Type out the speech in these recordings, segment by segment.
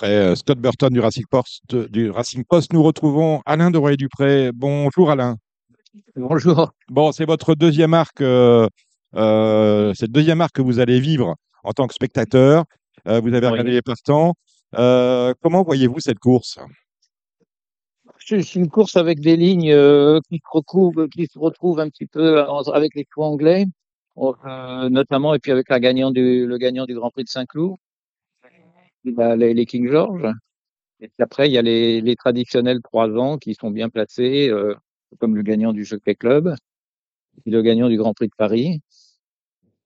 Après euh, Scott Burton du Racing, Post, du Racing Post, nous retrouvons Alain de Royer-Dupré. Bonjour Alain. Bonjour. Bon, c'est votre deuxième arc, euh, euh, le deuxième arc que vous allez vivre en tant que spectateur. Euh, vous avez Oui. regardé les partants. Euh, comment voyez-vous cette course? C'est une course avec des lignes euh, qui, se retrouvent, qui se retrouvent un petit peu avec les choix anglais, euh, notamment, et puis avec la gagnant du, le gagnant du Grand Prix de Saint-Cloud, bah, les, les King George. Et puis après, il y a les, les traditionnels trois ans qui sont bien placés, euh, comme le gagnant du Jockey Club, et le gagnant du Grand Prix de Paris.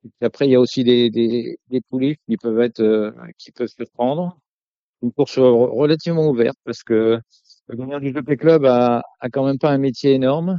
Et puis après, il y a aussi des, des, des poulies qui peuvent être, euh, qui peuvent se prendre. Une course re- relativement ouverte parce que le gagnant du Jockey Club a, a quand même pas un métier énorme.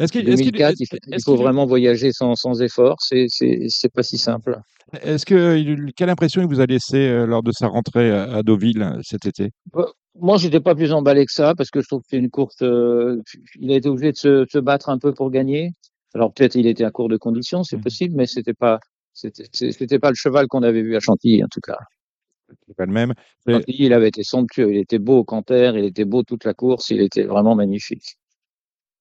Est-ce qu'il, est-ce qu'il- 2004, il faut, qu'il- vraiment voyager sans, sans effort. C'est, c'est, c'est pas si simple. est-ce que, quelle impression il vous a laissé euh, lors de sa rentrée à Deauville euh, cet été? Euh, Moi, j'étais pas plus emballé que ça parce que je trouve que c'est une course. euh, il a été obligé de se, se battre un peu pour gagner. Alors peut-être il était à court de conditions, c'est Mhm. possible, mais c'était pas, c'était, c'était pas le cheval qu'on avait vu à Chantilly en tout cas. C'est pas le même. Chantilly, il avait été somptueux, il était beau au canter, il était beau toute la course, il était vraiment magnifique.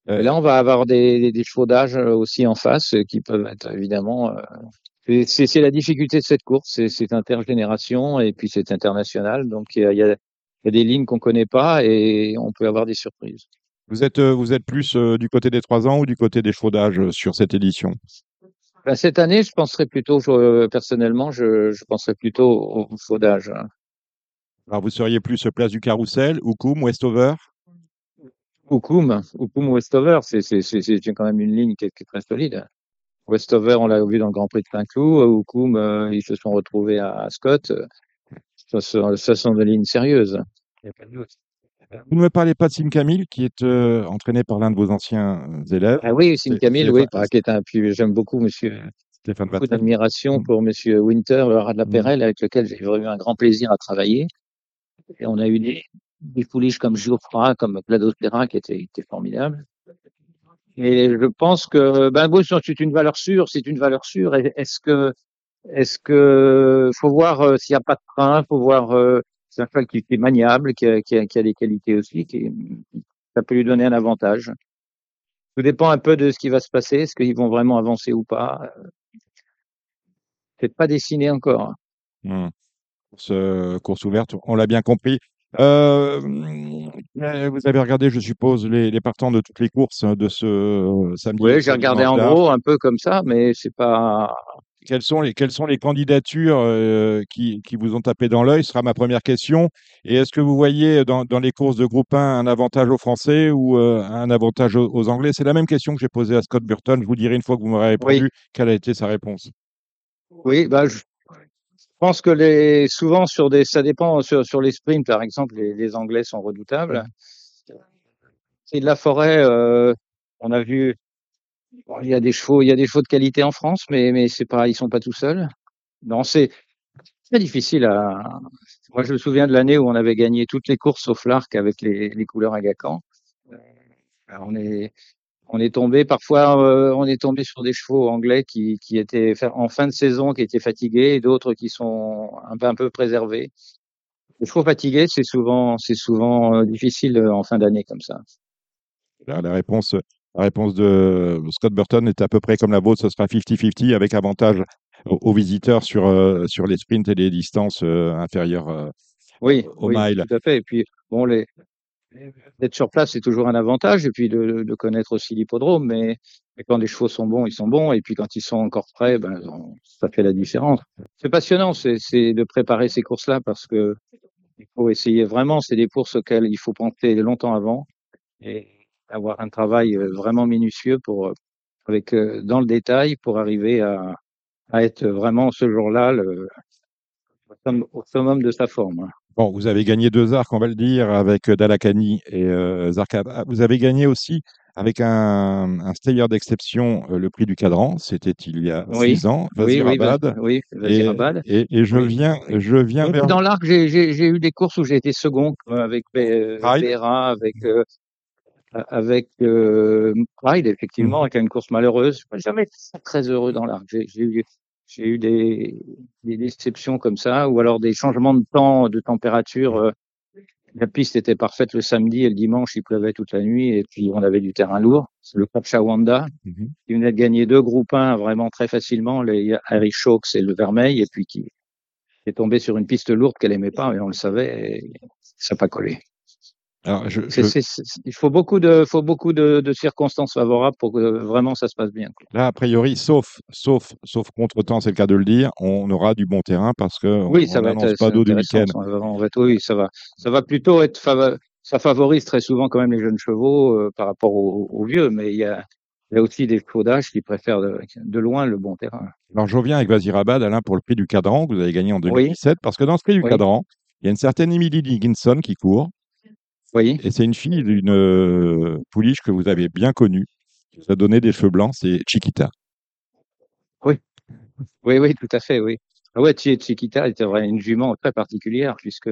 Euh, là, on va avoir des, des, euh, aussi en face euh, qui peuvent être évidemment. euh, c'est- la difficulté de cette course, c'est intergénération et puis c'est international, donc il y y a- des lignes qu'on connaît pas et on peut avoir des surprises. Vous êtes, vous êtes plus du côté des trois ans ou du côté des euh, sur cette édition? Ben, cette année, je penserais plutôt, je- personnellement, je, je penserais plutôt au au hein. Alors, vous seriez plus place du Carrousel, Oukoum, Westover Oukoum, Oukoum Westover, c'est c'est- c'est- c'est quand même une ligne qui est, qui est très solide. Westover, on l'a vu dans le Grand Prix de Saint-Cloud. Oukoum, euh, ils se sont retrouvés à, à Scott. Ça, sont- ça sont des lignes sérieuses. Il y a pas de doute. Vous ne me parlez pas de Sim Camille, qui est euh, entraîné par l'un de vos anciens euh, élèves, Ah oui, Sim Camille, oui, qui est un, puis j'aime beaucoup monsieur, Stéphane beaucoup d'admiration Mm. pour monsieur Winter, le rat de la Mm. Perrelle, avec lequel j'ai vraiment eu un grand plaisir à travailler. Et on a eu des, des pouliches comme Geoffroy, comme Glados Terra, qui étaient, qui étaient formidables. Et je pense que, ben, bon, c'est une valeur sûre, c'est une valeur sûre. Est-ce que, est-ce que, faut voir euh, s'il n'y a pas de train, faut voir, euh, c'est un cheval qui est maniable, qui a, des qualités aussi, qui, ça peut lui donner un avantage. Tout dépend un peu de ce qui va se passer, est-ce qu'ils vont vraiment avancer ou pas. C'est pas dessiné encore. Mm. Course, euh, course ouverte, on l'a bien compris. Euh, vous avez regardé, je suppose, les, les partants de toutes les courses de ce euh, samedi. Oui, j'ai regardé en gros, un peu comme ça, mais c'est pas, Quelles sont les, quelles sont les candidatures euh, qui, qui vous ont tapé dans l'œil? Ce sera ma première question. Et est-ce que vous voyez dans, dans les courses de groupe 1 un avantage aux Français ou euh, un avantage aux, aux Anglais? C'est la même question que j'ai posée à Scott Burton. Je vous dirai une fois que vous m'aurez Oui. répondu quelle a été sa réponse. Oui, bah, je pense que les, souvent sur des, ça dépend sur, sur les sprints, par exemple, les, Anglais sont redoutables. C'est de la forêt, euh, on a vu, il y a des chevaux, il y a des chevaux de qualité en France, mais, mais c'est pas, ils sont pas tout seuls. Non, c'est très difficile à, moi, je me souviens de l'année où on avait gagné toutes les courses sauf l'arc avec les, les couleurs Agacan. Alors, on est, on est tombé parfois, euh, on est tombé sur des chevaux anglais qui, qui étaient en fin de saison, qui étaient fatigués, et d'autres qui sont un peu, un peu préservés. Les chevaux fatigués, c'est souvent, c'est souvent euh, difficile euh, en fin d'année comme ça. Là, la réponse, la réponse de Scott Burton est à peu près comme la vôtre. Ce sera 50-50 avec avantage aux, aux visiteurs sur, euh, sur les sprints et les distances euh, inférieures. euh, Oui, Au oui, mile. tout à fait. Et puis, bon, les, d'être sur place, c'est toujours un avantage, et puis de, de connaître aussi l'hippodrome, mais, quand les chevaux sont bons, ils sont bons, et puis quand ils sont encore prêts, ben, ça fait la différence. C'est passionnant, c'est, de préparer ces courses-là, parce que il faut essayer vraiment, c'est des courses auxquelles il faut penser longtemps avant, et avoir un travail euh, vraiment minutieux pour, euh, avec, euh, dans le détail, pour arriver à, à être vraiment ce jour-là au summum- de sa forme. Bon, vous avez gagné deux arcs, on va le dire, avec euh, Dalakani et euh, Zarkab. Vous avez gagné aussi avec un, un stayer d'exception euh, le prix du cadran. C'était il y a Oui, six ans. Oui, oui, Rabad. vas- oui, Et, vas-y, Rabad. et, et je Oui. viens, je viens vers. Dans l'arc, j'ai, eu des courses où j'ai été second euh, avec avec euh, avec euh, Pride, effectivement, Mhm. avec une course malheureuse. J'ai jamais été très heureux dans l'arc. J'ai eu j'ai eu des, des déceptions comme ça, ou alors des changements de temps, de température. euh, La piste était parfaite le samedi et le dimanche, il pleuvait toute la nuit, et puis on avait du terrain lourd. C'est le club Shawanda Mhm. qui venait de gagner deux groupes 1 vraiment très facilement, les Harry Shawks et le Vermeil, et puis qui est tombé sur une piste lourde qu'elle aimait pas, et on le savait, et ça n'a pas collé. Alors, je, il faut beaucoup de, faut beaucoup de, de circonstances favorables pour que vraiment ça se passe bien. là, a priori, sauf, sauf, sauf contre-temps, c'est le cas de le dire, on aura du bon terrain parce que Oui, on ça va être n'annonce pas d'eau du week-end. oui, ça va, ça va plutôt être fava- ça favorise très souvent quand même les jeunes chevaux euh, par rapport aux, aux vieux, mais il y a, il y a aussi des chevaux d'âge qui préfèrent de, de loin le bon terrain. Alors, je reviens avec Vazirabad, Alain, pour le prix du cadran que vous avez gagné en 2017, parce que dans ce prix du Oui. cadran, il y a une certaine Emily Dickinson qui court, Voyez et c'est une fille d'une euh, pouliche que vous avez bien connue, qui vous a donné des cheveux blancs, c'est Chiquita. Oui, oui, tout à fait, oui. Ah ouais, Chi- Chiquita était vraiment une jument très particulière puisque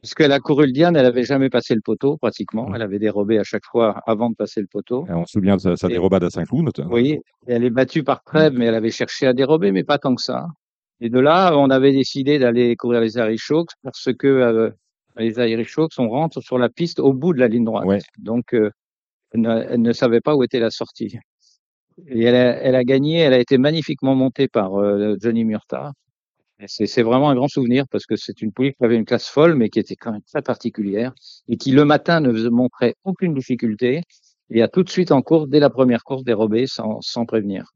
puisqu'elle a couru le Diane, elle avait jamais passé le poteau pratiquement. Elle avait dérobé à chaque fois avant de passer le poteau. Et on se souvient de sa, dérobade à Saint-Cloud, notamment. Oui, et elle est battue par Trèbes, mais elle avait cherché à dérober, mais pas tant que ça. Et de là, on avait décidé d'aller courir les Hawks parce que euh, les Hawks, on rentre sur la piste au bout de la ligne droite. Ouais. Donc, euh, elle, ne, elle ne savait pas où était la sortie. Et elle a, elle a gagné, elle a été magnifiquement montée par euh, Johnny Murta. C'est vraiment un grand souvenir parce que c'est une pouliche qui avait une classe folle, mais qui était quand même très particulière et qui le matin ne montrait aucune difficulté et a tout de suite en course, dès la première course, dérobé sans, sans prévenir.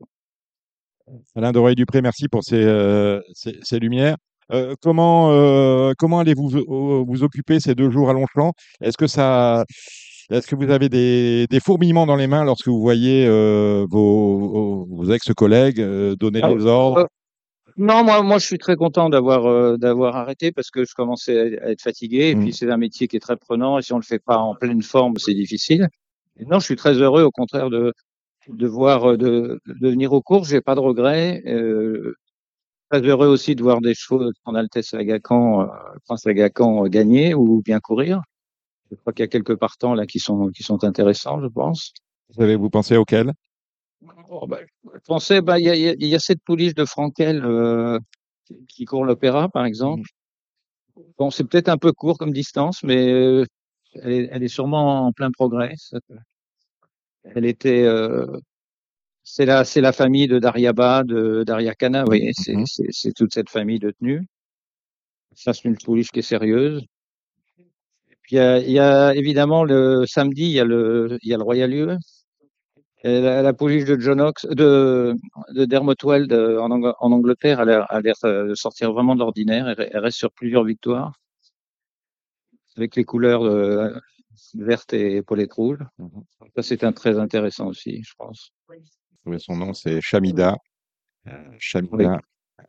Alain Doré-Dupré, merci pour ces, euh, ces, ces lumières. Euh, comment euh, comment allez-vous vous, vous occuper ces deux jours à Longchamp? Est-ce que ça, est-ce que vous avez des, des fourmillements dans les mains lorsque vous voyez euh, vos, vos ex-collègues euh, donner Ah, des ordres? euh, Non, moi, moi, je suis très content d'avoir euh, d'avoir arrêté parce que je commençais à être fatigué et puis c'est un métier qui est très prenant et si on le fait pas en pleine forme, c'est difficile. Et non, je suis très heureux, au contraire de de voir euh, de, de venir aux courses. J'ai pas de regrets. Euh, très heureux aussi de voir des chevaux en Altesse Lagacan, euh, Prince Lagacan euh, gagner ou bien courir. Je crois qu'il y a quelques partants là qui sont qui sont intéressants, je pense. Vous avez vous pensez auquel? Oh, bah, je pensais, bah, il y a, il y a- il y a cette pouliche de Frankel euh, qui- court l'opéra, par exemple. Bon, c'est peut-être un peu court comme distance, mais euh, elle, est, elle est sûrement en plein progrès. Elle était, euh, c'est la, c'est la famille de Dariaba, de Dariakana, vous voyez, c'est, toute cette famille de tenues. Ça, c'est une pouliche qui est sérieuse. Puis il y a, il y a évidemment le samedi, il y a le, il y a le Royal Lieu. Et la, la pouliche de John Ox, de, de Dermot Weld euh, en, en Angleterre, elle a, a l'air euh, de sortir vraiment de l'ordinaire. Elle, reste sur plusieurs victoires. Avec les couleurs euh, vertes et épaulettes rouges. Mhm. Ça, c'est un très intéressant aussi, je pense. Son nom, c'est Chamida. Euh, Chamida, Oui.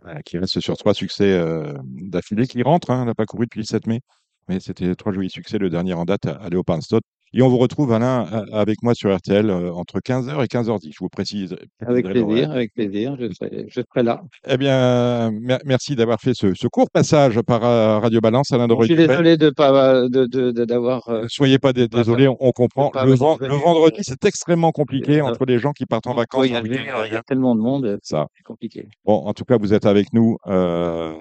euh, qui reste sur trois succès euh, d'affilée, qui rentre. Hein, elle n'a pas couru depuis le 7 mai. Mais c'était trois jolis succès, le dernier en date à, à Léopardstot. Et on vous retrouve, Alain, avec moi sur RTL euh, entre 15h et 15h10. Je vous précise. Avec plaisir, avec plaisir, je serai, je serai là. Eh bien, mer- merci d'avoir fait ce, ce court passage par euh, Radio Balance, Alain Je suis désolé de pas de, de, de- d'avoir. Ne soyez pas dé- pas désolé, on, on comprend. Le, vendredi, c'est extrêmement compliqué entre les gens qui partent en vacances. il y, a, en week-end. il y a tellement de monde, Ça. c'est compliqué. Bon, en tout cas, vous êtes avec nous. euh,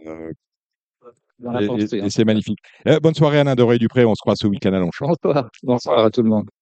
et, hein. c'est magnifique. Eh, bonne soirée, Alain Doré-Dupré. On se croit ce week-end à Longchamp. Bonsoir, bonsoir à tout le monde.